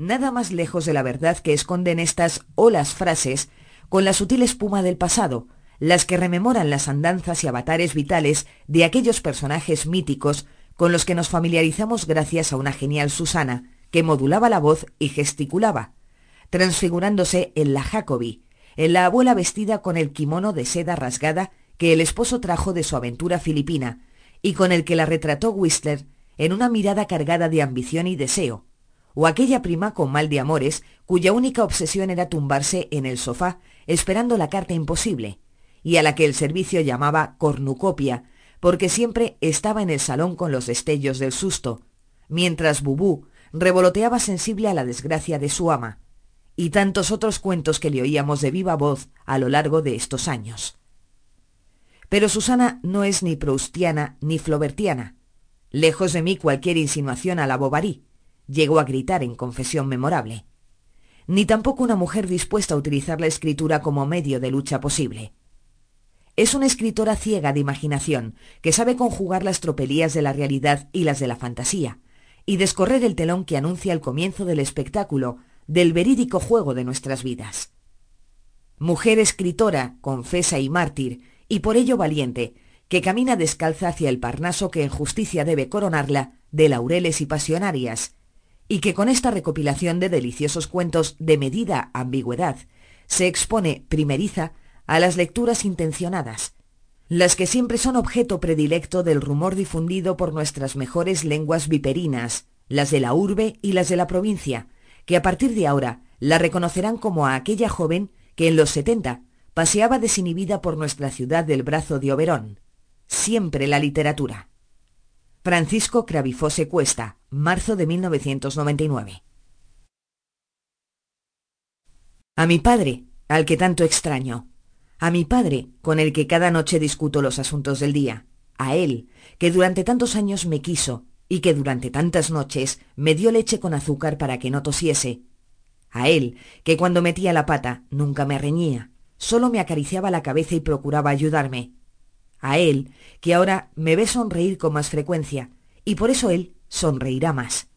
nada más lejos de la verdad que esconden estas olas frases con la sutil espuma del pasado, las que rememoran las andanzas y avatares vitales de aquellos personajes míticos con los que nos familiarizamos gracias a una genial Susana, que modulaba la voz y gesticulaba, transfigurándose en la Jacobi, en la abuela vestida con el kimono de seda rasgada que el esposo trajo de su aventura filipina, y con el que la retrató Whistler en una mirada cargada de ambición y deseo, o aquella prima con mal de amores cuya única obsesión era tumbarse en el sofá esperando la carta imposible, y a la que el servicio llamaba cornucopia, porque siempre estaba en el salón con los destellos del susto, mientras Bubú revoloteaba sensible a la desgracia de su ama, y tantos otros cuentos que le oíamos de viva voz a lo largo de estos años. Pero Susana no es ni proustiana ni flobertiana. Lejos de mí cualquier insinuación a la Bovary, llegó a gritar en confesión memorable. Ni tampoco una mujer dispuesta a utilizar la escritura como medio de lucha posible. Es una escritora ciega de imaginación, que sabe conjugar las tropelías de la realidad y las de la fantasía, y descorrer el telón que anuncia el comienzo del espectáculo, del verídico juego de nuestras vidas. Mujer escritora, confesa y mártir, y por ello valiente, que camina descalza hacia el Parnaso que en justicia debe coronarla de laureles y pasionarias, y que con esta recopilación de deliciosos cuentos de medida ambigüedad se expone primeriza a las lecturas intencionadas, las que siempre son objeto predilecto del rumor difundido por nuestras mejores lenguas viperinas, las de la urbe y las de la provincia, que a partir de ahora la reconocerán como a aquella joven que en los setenta paseaba desinhibida por nuestra ciudad del brazo de Oberón. Siempre la literatura. Francisco Cravifose Cuesta, marzo de 1999. A mi padre, al que tanto extraño, a mi padre, con el que cada noche discuto los asuntos del día, a él, que durante tantos años me quiso y que durante tantas noches me dio leche con azúcar para que no tosiese, a él, que cuando metía la pata nunca me reñía, solo me acariciaba la cabeza y procuraba ayudarme, a él, que ahora me ve sonreír con más frecuencia, y por eso él sonreirá más.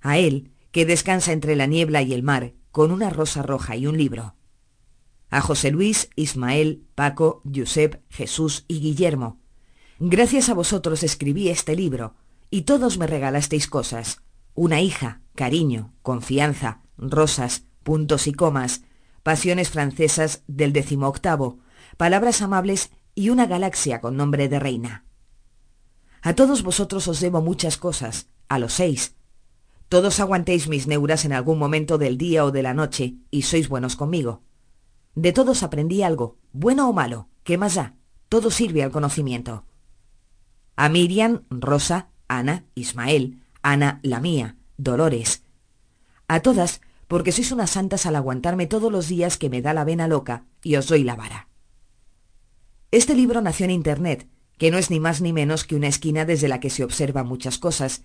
A él, que descansa entre la niebla y el mar, con una rosa roja y un libro a José Luis, Ismael, Paco, Josep, Jesús y Guillermo. Gracias a vosotros escribí este libro, y todos me regalasteis cosas. Una hija, cariño, confianza, rosas, puntos y comas, pasiones francesas del decimoctavo, palabras amables y una galaxia con nombre de reina. A todos vosotros os debo muchas cosas, a los seis. Todos aguantéis mis neuras en algún momento del día o de la noche, y sois buenos conmigo. De todos aprendí algo, bueno o malo, ¿qué más da? Todo sirve al conocimiento. A Miriam, Rosa, Ana, Ismael, Ana, la mía, Dolores. A todas, porque sois unas santas al aguantarme todos los días que me da la vena loca y os doy la vara. Este libro nació en Internet, que no es ni más ni menos que una esquina desde la que se observan muchas cosas,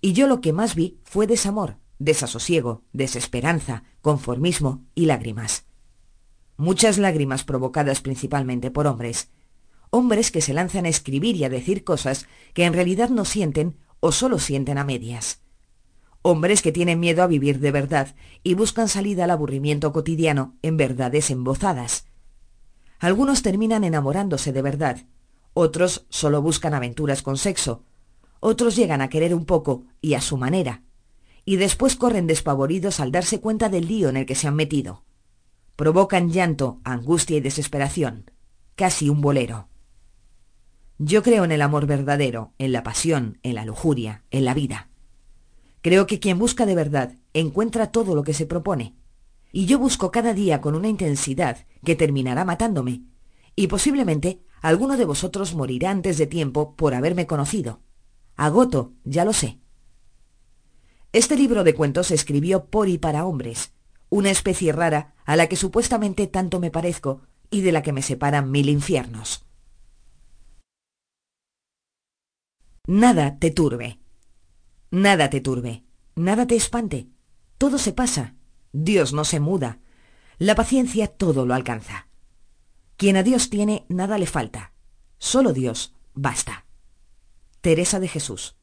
y yo lo que más vi fue desamor, desasosiego, desesperanza, conformismo y lágrimas. Muchas lágrimas provocadas principalmente por hombres, hombres que se lanzan a escribir y a decir cosas que en realidad no sienten o solo sienten a medias, hombres que tienen miedo a vivir de verdad y buscan salida al aburrimiento cotidiano en verdades embozadas. Algunos terminan enamorándose de verdad, otros solo buscan aventuras con sexo, otros llegan a querer un poco y a su manera, y después corren despavoridos al darse cuenta del lío en el que se han metido provocan llanto, angustia y desesperación, casi un bolero. Yo creo en el amor verdadero, en la pasión, en la lujuria, en la vida. Creo que quien busca de verdad encuentra todo lo que se propone. Y yo busco cada día con una intensidad que terminará matándome. Y posiblemente alguno de vosotros morirá antes de tiempo por haberme conocido. Agoto, ya lo sé. Este libro de cuentos se escribió por y para hombres, una especie rara a la que supuestamente tanto me parezco y de la que me separan mil infiernos. Nada te turbe. Nada te turbe. Nada te espante. Todo se pasa. Dios no se muda. La paciencia todo lo alcanza. Quien a Dios tiene, nada le falta. Solo Dios basta. Teresa de Jesús.